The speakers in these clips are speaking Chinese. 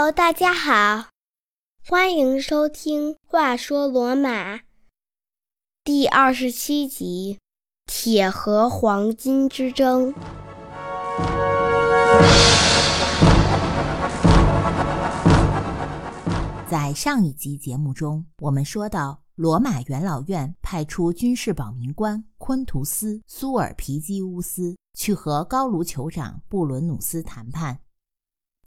Hello，大家好，欢迎收听《话说罗马》第二十七集《铁和黄金之争》。在上一集节目中，我们说到，罗马元老院派出军事保民官昆图斯·苏尔皮基乌斯去和高卢酋长布伦努斯谈判。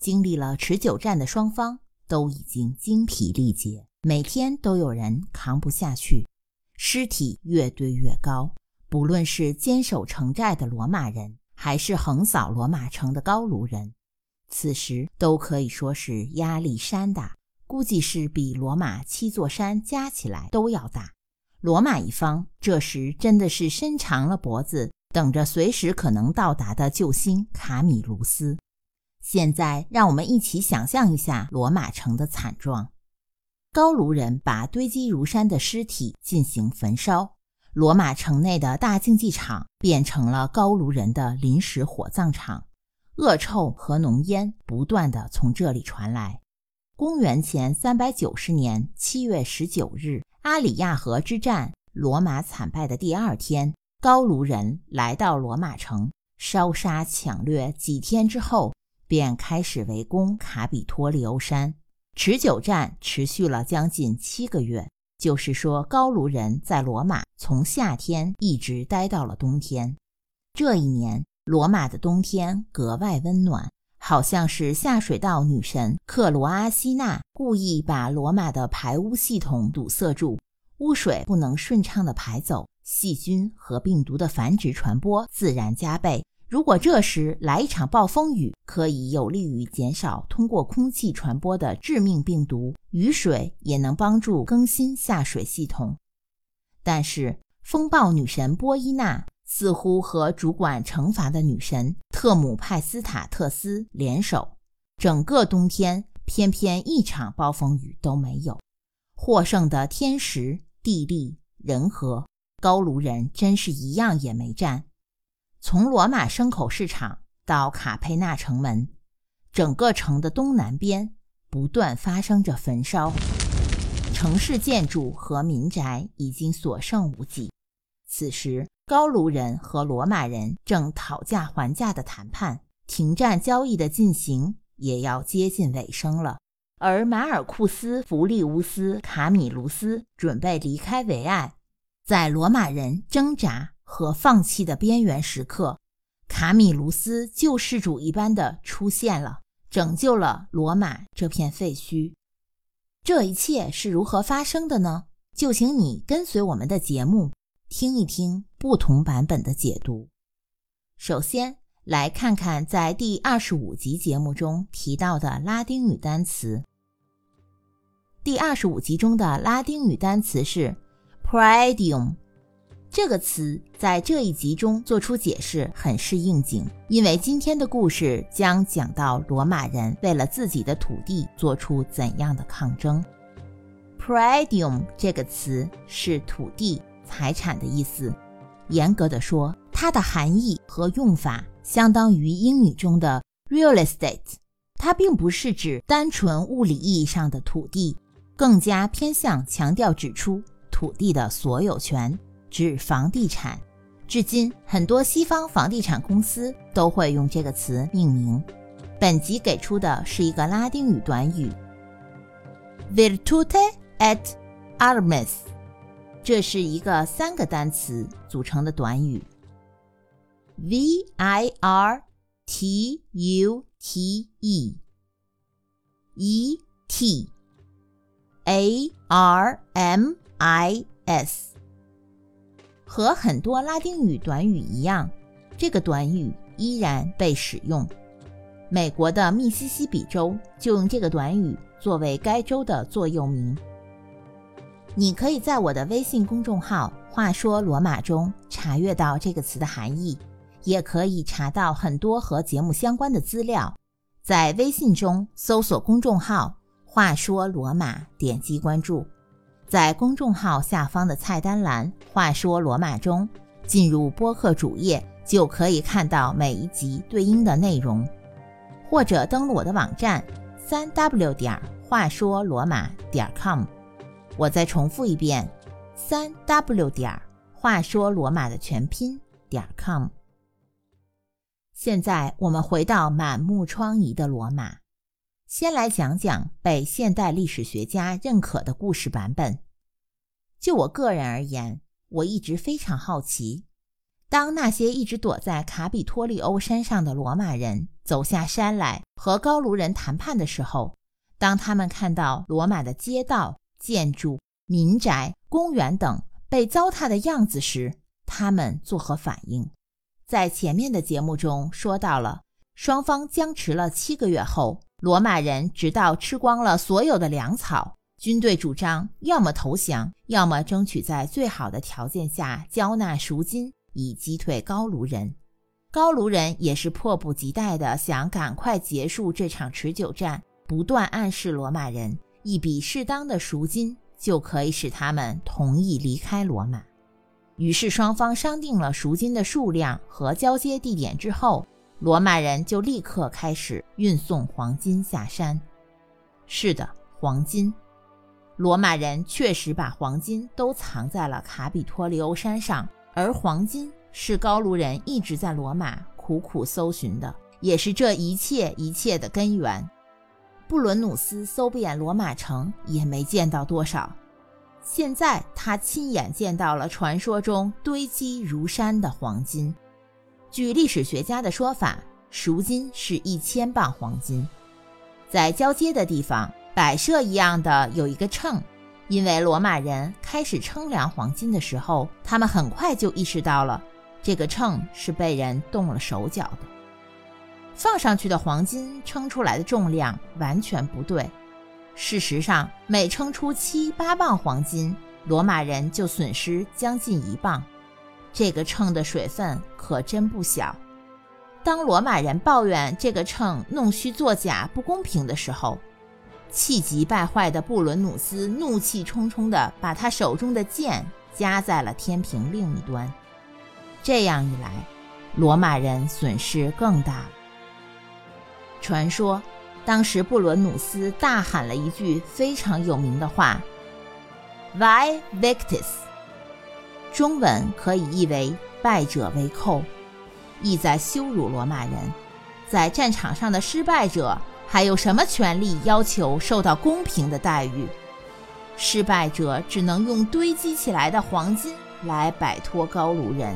经历了持久战的双方都已经精疲力竭，每天都有人扛不下去，尸体越堆越高。不论是坚守城寨的罗马人，还是横扫罗马城的高卢人，此时都可以说是压力山大，估计是比罗马七座山加起来都要大。罗马一方这时真的是伸长了脖子，等着随时可能到达的救星卡米卢斯。现在，让我们一起想象一下罗马城的惨状：高卢人把堆积如山的尸体进行焚烧，罗马城内的大竞技场变成了高卢人的临时火葬场，恶臭和浓烟不断的从这里传来。公元前三百九十年七月十九日，阿里亚河之战，罗马惨败的第二天，高卢人来到罗马城，烧杀抢掠，几天之后。便开始围攻卡比托利欧山，持久战持续了将近七个月。就是说，高卢人在罗马从夏天一直待到了冬天。这一年，罗马的冬天格外温暖，好像是下水道女神克罗阿西娜故意把罗马的排污系统堵塞住，污水不能顺畅地排走，细菌和病毒的繁殖传播自然加倍。如果这时来一场暴风雨，可以有利于减少通过空气传播的致命病毒。雨水也能帮助更新下水系统。但是，风暴女神波伊娜似乎和主管惩罚的女神特姆派斯塔特斯联手，整个冬天偏偏一场暴风雨都没有。获胜的天时、地利、人和，高卢人真是一样也没占。从罗马牲口市场到卡佩纳城门，整个城的东南边不断发生着焚烧，城市建筑和民宅已经所剩无几。此时，高卢人和罗马人正讨价还价的谈判，停战交易的进行也要接近尾声了。而马尔库斯·弗利乌斯·卡米卢斯准备离开维埃，在罗马人挣扎。和放弃的边缘时刻，卡米卢斯救世主一般的出现了，拯救了罗马这片废墟。这一切是如何发生的呢？就请你跟随我们的节目，听一听不同版本的解读。首先来看看在第二十五集节目中提到的拉丁语单词。第二十五集中的拉丁语单词是 p r a d i u m。这个词在这一集中做出解释很是应景，因为今天的故事将讲到罗马人为了自己的土地做出怎样的抗争。Praedium 这个词是土地、财产的意思。严格的说，它的含义和用法相当于英语中的 real estate，它并不是指单纯物理意义上的土地，更加偏向强调指出土地的所有权。指房地产，至今很多西方房地产公司都会用这个词命名。本集给出的是一个拉丁语短语，virtute et armis，这是一个三个单词组成的短语，v i r t u t e e t a r m i s。和很多拉丁语短语一样，这个短语依然被使用。美国的密西西比州就用这个短语作为该州的座右铭。你可以在我的微信公众号“话说罗马”中查阅到这个词的含义，也可以查到很多和节目相关的资料。在微信中搜索公众号“话说罗马”，点击关注。在公众号下方的菜单栏“话说罗马”中，进入播客主页就可以看到每一集对应的内容，或者登录我的网站，三 w 点话说罗马点 com。我再重复一遍：三 w 点话说罗马的全拼点 com。现在我们回到满目疮痍的罗马，先来讲讲被现代历史学家认可的故事版本。就我个人而言，我一直非常好奇。当那些一直躲在卡比托利欧山上的罗马人走下山来和高卢人谈判的时候，当他们看到罗马的街道、建筑、民宅、公园等被糟蹋的样子时，他们作何反应？在前面的节目中说到了，双方僵持了七个月后，罗马人直到吃光了所有的粮草，军队主张要么投降，要么争取在最好的条件下交纳赎金。以击退高卢人，高卢人也是迫不及待地想赶快结束这场持久战，不断暗示罗马人一笔适当的赎金就可以使他们同意离开罗马。于是双方商定了赎金的数量和交接地点之后，罗马人就立刻开始运送黄金下山。是的，黄金，罗马人确实把黄金都藏在了卡比托利欧山上。而黄金是高卢人一直在罗马苦苦搜寻的，也是这一切一切的根源。布伦努斯搜遍罗马城也没见到多少，现在他亲眼见到了传说中堆积如山的黄金。据历史学家的说法，赎金是一千磅黄金，在交接的地方摆设一样的有一个秤。因为罗马人开始称量黄金的时候，他们很快就意识到了这个秤是被人动了手脚的。放上去的黄金称出来的重量完全不对。事实上，每称出七八磅黄金，罗马人就损失将近一磅。这个秤的水分可真不小。当罗马人抱怨这个秤弄虚作假、不公平的时候，气急败坏的布伦努斯怒气冲冲地把他手中的剑夹在了天平另一端。这样一来，罗马人损失更大。传说，当时布伦努斯大喊了一句非常有名的话：“Vae victis”，中文可以译为“败者为寇”，意在羞辱罗马人。在战场上的失败者。还有什么权利要求受到公平的待遇？失败者只能用堆积起来的黄金来摆脱高卢人。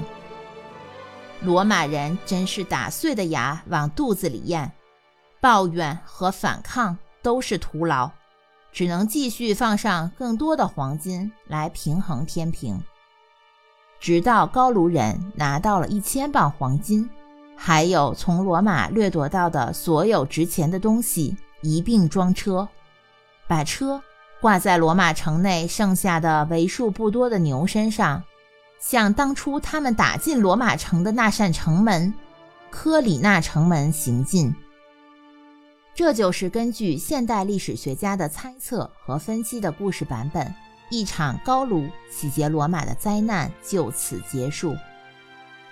罗马人真是打碎的牙往肚子里咽，抱怨和反抗都是徒劳，只能继续放上更多的黄金来平衡天平，直到高卢人拿到了一千磅黄金。还有从罗马掠夺到的所有值钱的东西一并装车，把车挂在罗马城内剩下的为数不多的牛身上，向当初他们打进罗马城的那扇城门——科里纳城门行进。这就是根据现代历史学家的猜测和分析的故事版本，一场高卢洗劫罗马的灾难就此结束。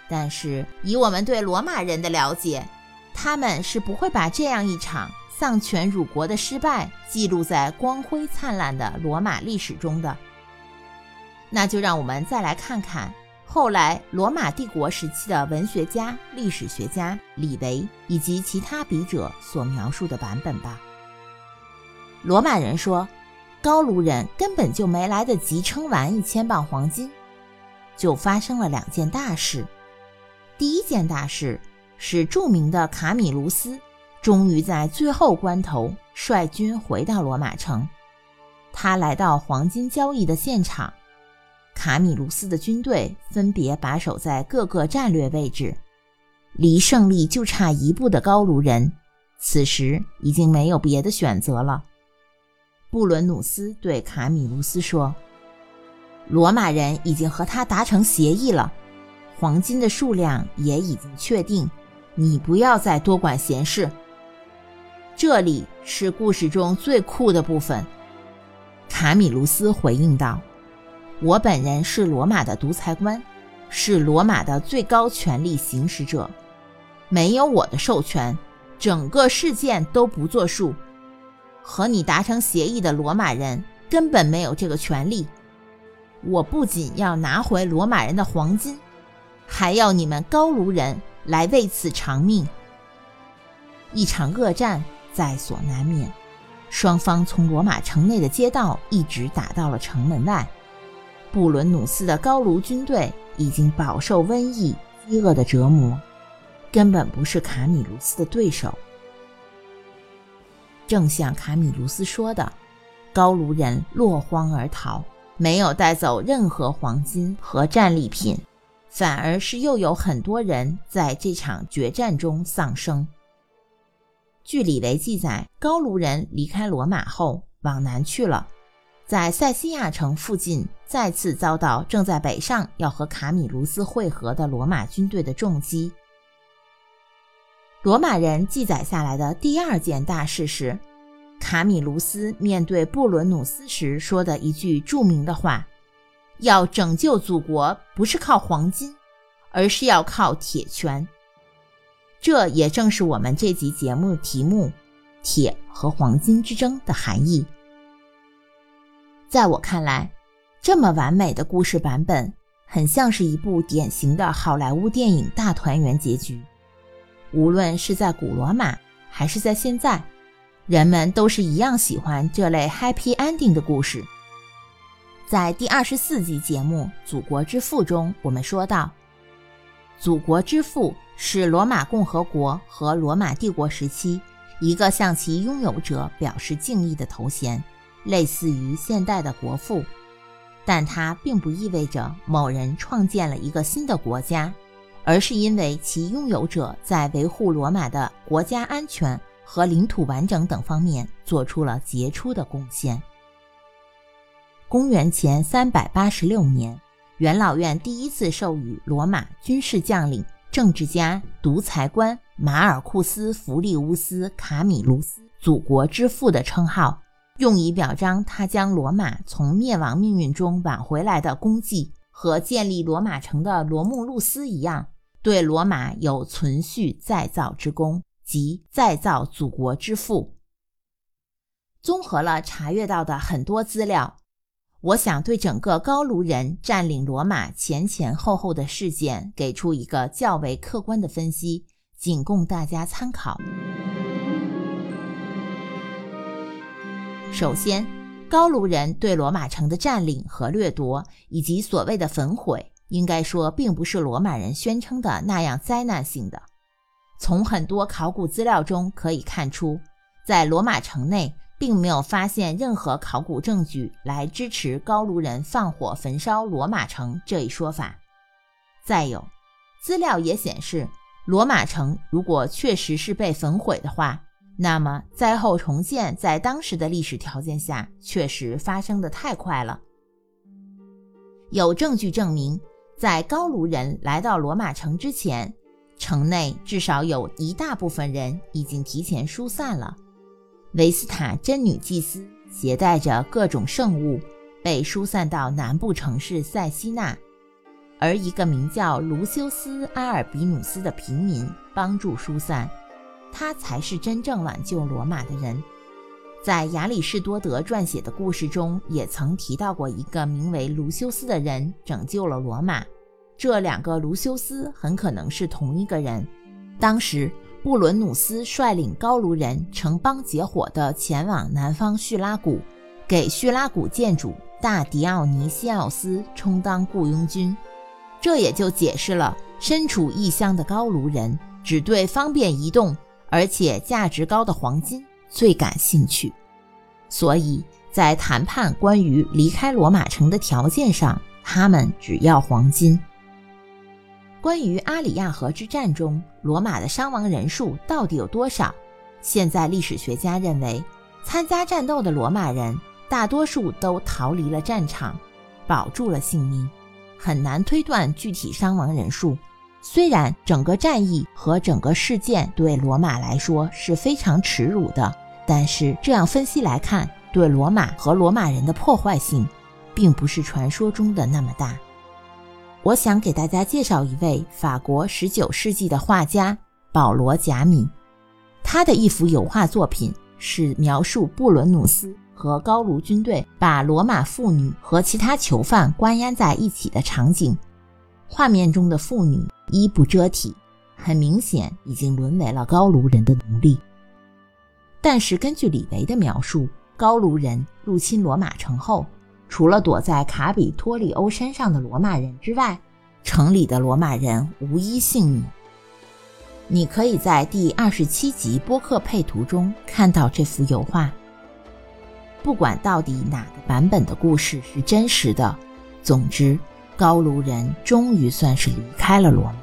但是，以我们对罗马人的了解，他们是不会把这样一场丧权辱国的失败记录在光辉灿烂的罗马历史中的。那就让我们再来看看后来罗马帝国时期的文学家、历史学家李维以及其他笔者所描述的版本吧。罗马人说，高卢人根本就没来得及称完一千磅黄金，就发生了两件大事。第一件大事是著名的卡米卢斯终于在最后关头率军回到罗马城。他来到黄金交易的现场，卡米卢斯的军队分别把守在各个战略位置，离胜利就差一步的高卢人，此时已经没有别的选择了。布伦努斯对卡米卢斯说：“罗马人已经和他达成协议了。”黄金的数量也已经确定，你不要再多管闲事。这里是故事中最酷的部分。卡米卢斯回应道：“我本人是罗马的独裁官，是罗马的最高权力行使者，没有我的授权，整个事件都不作数。和你达成协议的罗马人根本没有这个权利。我不仅要拿回罗马人的黄金，还要你们高卢人来为此偿命。一场恶战在所难免，双方从罗马城内的街道一直打到了城门外。布伦努斯的高卢军队已经饱受瘟疫、饥饿的折磨，根本不是卡米卢斯的对手。正像卡米卢斯说的，高卢人落荒而逃，没有带走任何黄金和战利品，反而是又有很多人在这场决战中丧生。据李维记载，高卢人离开罗马后往南去了，在塞西亚城附近再次遭到正在北上要和卡米卢斯会合的罗马军队的重击。罗马人记载下来的第二件大事是，卡米卢斯面对布伦努斯时说的一句著名的话：“要拯救祖国，不是靠黄金，而是要靠铁拳。”这也正是我们这集节目题目“铁和黄金之争”的含义。在我看来，这么完美的故事版本，很像是一部典型的好莱坞电影大团圆结局。无论是在古罗马，还是在现在，人们都是一样喜欢这类 happy ending 的故事。在第二十四集节目《祖国之父》中，我们说到，祖国之父。是罗马共和国和罗马帝国时期一个向其拥有者表示敬意的头衔，类似于现代的国父，但它并不意味着某人创建了一个新的国家，而是因为其拥有者在维护罗马的国家安全和领土完整等方面做出了杰出的贡献。公元前三百八十六年，元老院第一次授予罗马军事将领。政治家、独裁官马尔库斯·弗利乌斯·卡米卢斯“祖国之父”的称号，用以表彰他将罗马从灭亡命运中挽回来的功绩，和建立罗马城的罗慕路斯一样，对罗马有存续再造之功，即再造祖国之父。综合了查阅到的很多资料。我想对整个高卢人占领罗马前前后后的事件给出一个较为客观的分析，仅供大家参考。首先，高卢人对罗马城的占领和掠夺，以及所谓的焚毁，应该说并不是罗马人宣称的那样灾难性的。从很多考古资料中可以看出，在罗马城内。并没有发现任何考古证据来支持高卢人放火焚烧罗马城这一说法。再有，资料也显示，罗马城如果确实是被焚毁的话，那么灾后重建在当时的历史条件下确实发生的太快了。有证据证明，在高卢人来到罗马城之前，城内至少有一大部分人已经提前疏散了。维斯塔真女祭司携带着各种圣物，被疏散到南部城市塞西纳，而一个名叫卢修斯·阿尔比努斯的平民帮助疏散，他才是真正挽救罗马的人。在亚里士多德撰写的故事中，也曾提到过一个名为卢修斯的人拯救了罗马。这两个卢修斯很可能是同一个人。当时。布伦努斯率领高卢人成邦结伙地前往南方叙拉古，给叙拉古建主大迪奥尼西奥斯充当雇佣军。这也就解释了身处异乡的高卢人只对方便移动而且价值高的黄金最感兴趣。所以在谈判关于离开罗马城的条件上，他们只要黄金。关于阿里亚河之战中罗马的伤亡人数到底有多少？现在历史学家认为，参加战斗的罗马人大多数都逃离了战场，保住了性命，很难推断具体伤亡人数。虽然整个战役和整个事件对罗马来说是非常耻辱的，但是这样分析来看，对罗马和罗马人的破坏性，并不是传说中的那么大。我想给大家介绍一位法国19世纪的画家保罗·贾米，他的一幅油画作品《是描述布伦努斯和高卢军队把罗马妇女和其他囚犯关押在一起的场景。画面中的妇女衣不遮体，很明显已经沦为了高卢人的奴隶。但是根据李维的描述，高卢人入侵罗马城后，除了躲在卡比托利欧山上的罗马人之外，城里的罗马人无一幸免。你可以在第二十七集播客配图中看到这幅油画。不管到底哪个版本的故事是真实的，总之。高卢人终于算是离开了罗马。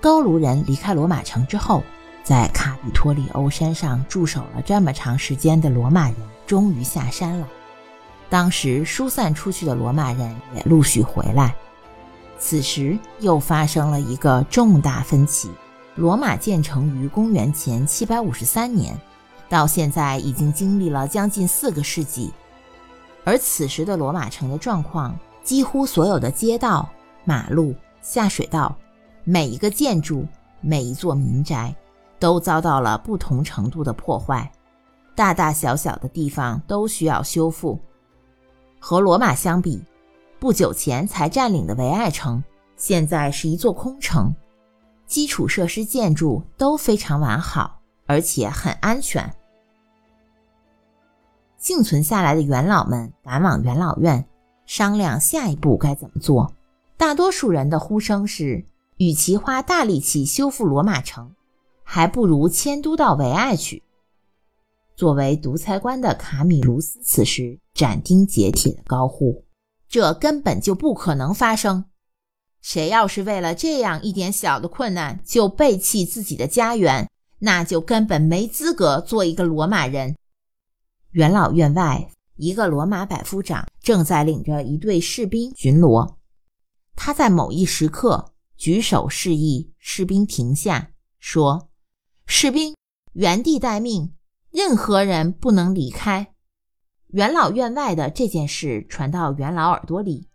高卢人离开罗马城之后，在卡比托利欧山上驻守了这么长时间的罗马人终于下山了。当时疏散出去的罗马人也陆续回来。此时又发生了一个重大分歧：罗马建成于公元前753年，到现在已经经历了将近四个世纪，而此时的罗马城的状况。几乎所有的街道、马路、下水道，每一个建筑、每一座民宅，都遭到了不同程度的破坏，大大小小的地方都需要修复。和罗马相比，不久前才占领的维埃城，现在是一座空城，基础设施建筑都非常完好，而且很安全。幸存下来的元老们赶往元老院。商量下一步该怎么做。大多数人的呼声是：与其花大力气修复罗马城，还不如迁都到维埃去。作为独裁官的卡米卢斯此时斩钉截铁地高呼：“这根本就不可能发生！谁要是为了这样一点小的困难就背弃自己的家园，那就根本没资格做一个罗马人。”元老院外。一个罗马百夫长正在领着一队士兵巡逻，他在某一时刻举手示意士兵停下，说：“士兵原地待命，任何人不能离开。”元老院外的这件事传到元老耳朵里，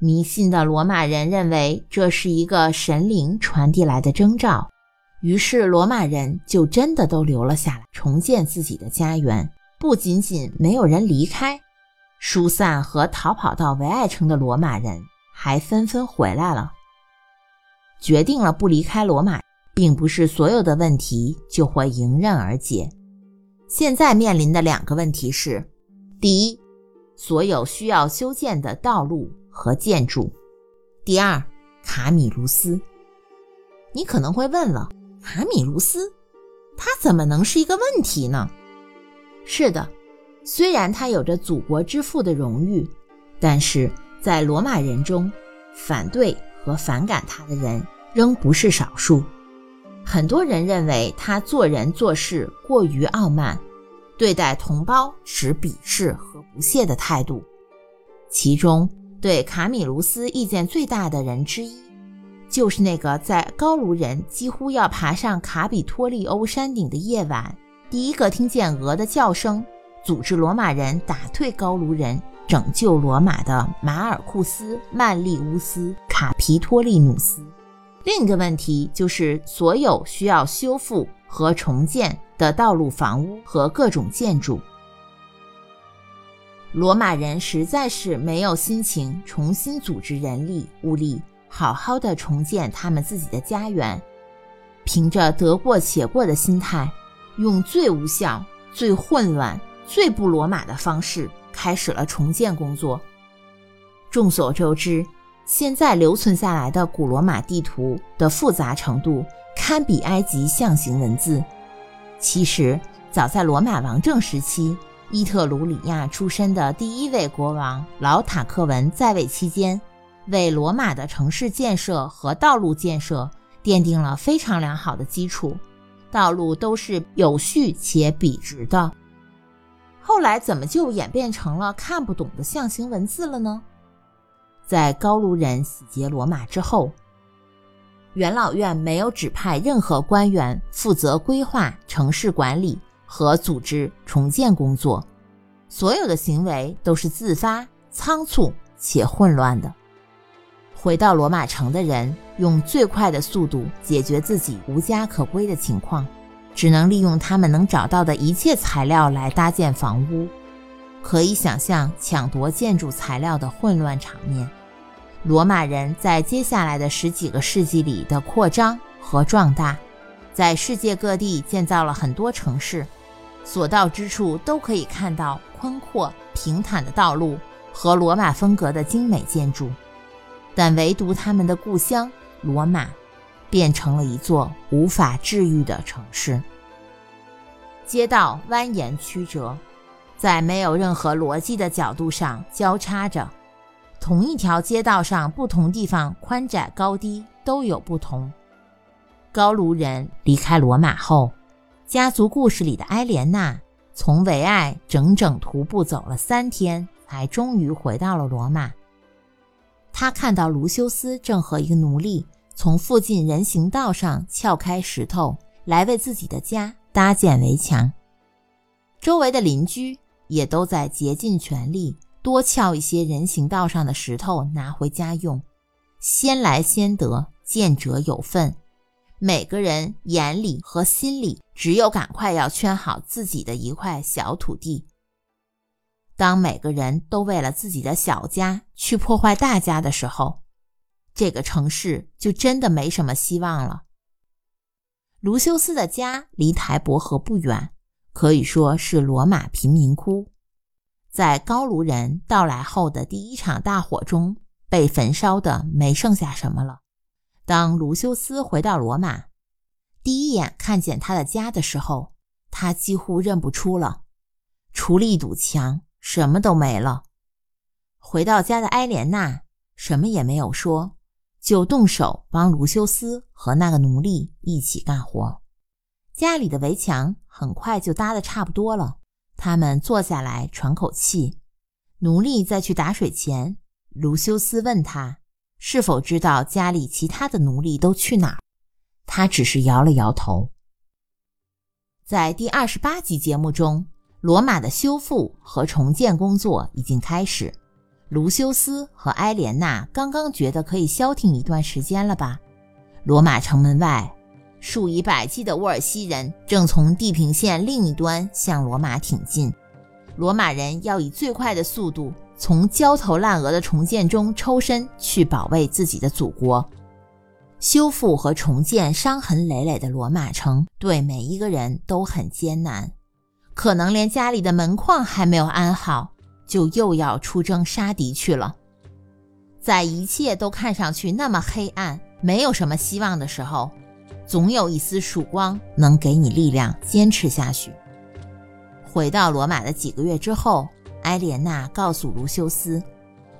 迷信的罗马人认为这是一个神灵传递来的征兆，于是罗马人就真的都留了下来，重建自己的家园。不仅仅没有人离开，疏散和逃跑到维埃城的罗马人还纷纷回来了。决定了不离开罗马，并不是所有的问题就会迎刃而解。现在面临的两个问题是：第一，所有需要修建的道路和建筑；第二，卡米卢斯。你可能会问了，卡米卢斯，他怎么能是一个问题呢？是的，虽然他有着祖国之父的荣誉，但是在罗马人中，反对和反感他的人仍不是少数。很多人认为他做人做事过于傲慢，对待同胞持鄙视和不屑的态度。其中对卡米卢斯意见最大的人之一，就是那个在高卢人几乎要爬上卡比托利欧山顶的夜晚。第一个听见鹅的叫声，组织罗马人打退高卢人、拯救罗马的马尔库斯·曼利乌斯·卡皮托利努斯。另一个问题就是，所有需要修复和重建的道路、房屋和各种建筑，罗马人实在是没有心情重新组织人力物力，好好的重建他们自己的家园，凭着得过且过的心态。用最无效、最混乱、最不罗马的方式开始了重建工作。众所周知，现在留存下来的古罗马地图的复杂程度堪比埃及象形文字。其实，早在罗马王政时期，伊特鲁里亚出身的第一位国王老塔克文在位期间，为罗马的城市建设和道路建设奠定了非常良好的基础。道路都是有序且笔直的，后来怎么就演变成了看不懂的象形文字了呢？在高卢人洗劫罗马之后，元老院没有指派任何官员负责规划城市管理和组织重建工作，所有的行为都是自发、仓促且混乱的。回到罗马城的人用最快的速度解决自己无家可归的情况，只能利用他们能找到的一切材料来搭建房屋。可以想象抢夺建筑材料的混乱场面。罗马人在接下来的十几个世纪里的扩张和壮大，在世界各地建造了很多城市，所到之处都可以看到宽阔平坦的道路和罗马风格的精美建筑。但唯独他们的故乡罗马，变成了一座无法治愈的城市。街道蜿蜒曲折。在没有任何逻辑的角度上交叉着，同一条街道上不同地方宽窄高低都有不同。高卢人离开罗马后，家族故事里的埃莲娜从维埃整整徒步走了三天，才终于回到了罗马。他看到卢修斯正和一个奴隶从附近人行道上撬开石头来为自己的家搭建围墙，周围的邻居。也都在竭尽全力多撬一些人行道上的石头拿回家用，先来先得，见者有份。每个人眼里和心里只有赶快要圈好自己的一块小土地。当每个人都为了自己的小家去破坏大家的时候，这个城市就真的没什么希望了。卢修斯的家离台伯河不远。可以说是罗马贫民窟，在高卢人到来后的第一场大火中被焚烧的没剩下什么了。当卢修斯回到罗马，第一眼看见他的家的时候，他几乎认不出了，除了一堵墙，什么都没了。回到家的埃莲娜什么也没有说，就动手帮卢修斯和那个奴隶一起干活。家里的围墙很快就搭得差不多了，他们坐下来喘口气。奴隶在去打水前，卢修斯问他是否知道家里其他的奴隶都去哪儿，他只是摇了摇头。在第二十八集节目中，罗马的修复和重建工作已经开始，卢修斯和埃莲娜刚刚觉得可以消停一段时间了吧？罗马城门外。数以百计的沃尔西人正从地平线另一端向罗马挺进，罗马人要以最快的速度从焦头烂额的重建中抽身，去保卫自己的祖国。修复和重建伤痕累累的罗马城，对每一个人都很艰难。可能连家里的门框还没有安好，就又要出征杀敌去了。在一切都看上去那么黑暗，没有什么希望的时候。总有一丝曙光能给你力量，坚持下去。回到罗马的几个月之后，埃莲娜告诉卢修斯，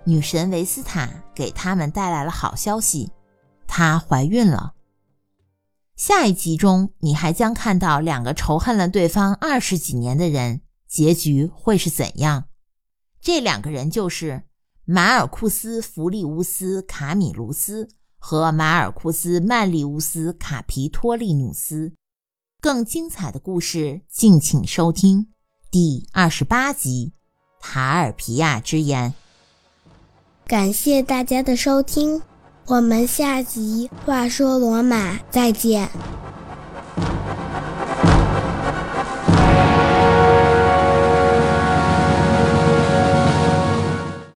女神维斯塔给他们带来了好消息，她怀孕了。下一集中，你还将看到两个仇恨了对方二十几年的人，结局会是怎样？这两个人就是马尔库斯·弗利乌斯·卡米卢斯。和马尔库斯·曼利乌斯·卡皮托利努斯，更精彩的故事，敬请收听第二十八集《塔尔皮亚之言》。感谢大家的收听，我们下集《话说罗马》再见。